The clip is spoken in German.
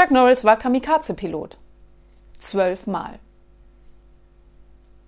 Chuck Norris war Kamikaze-Pilot. Zwölfmal.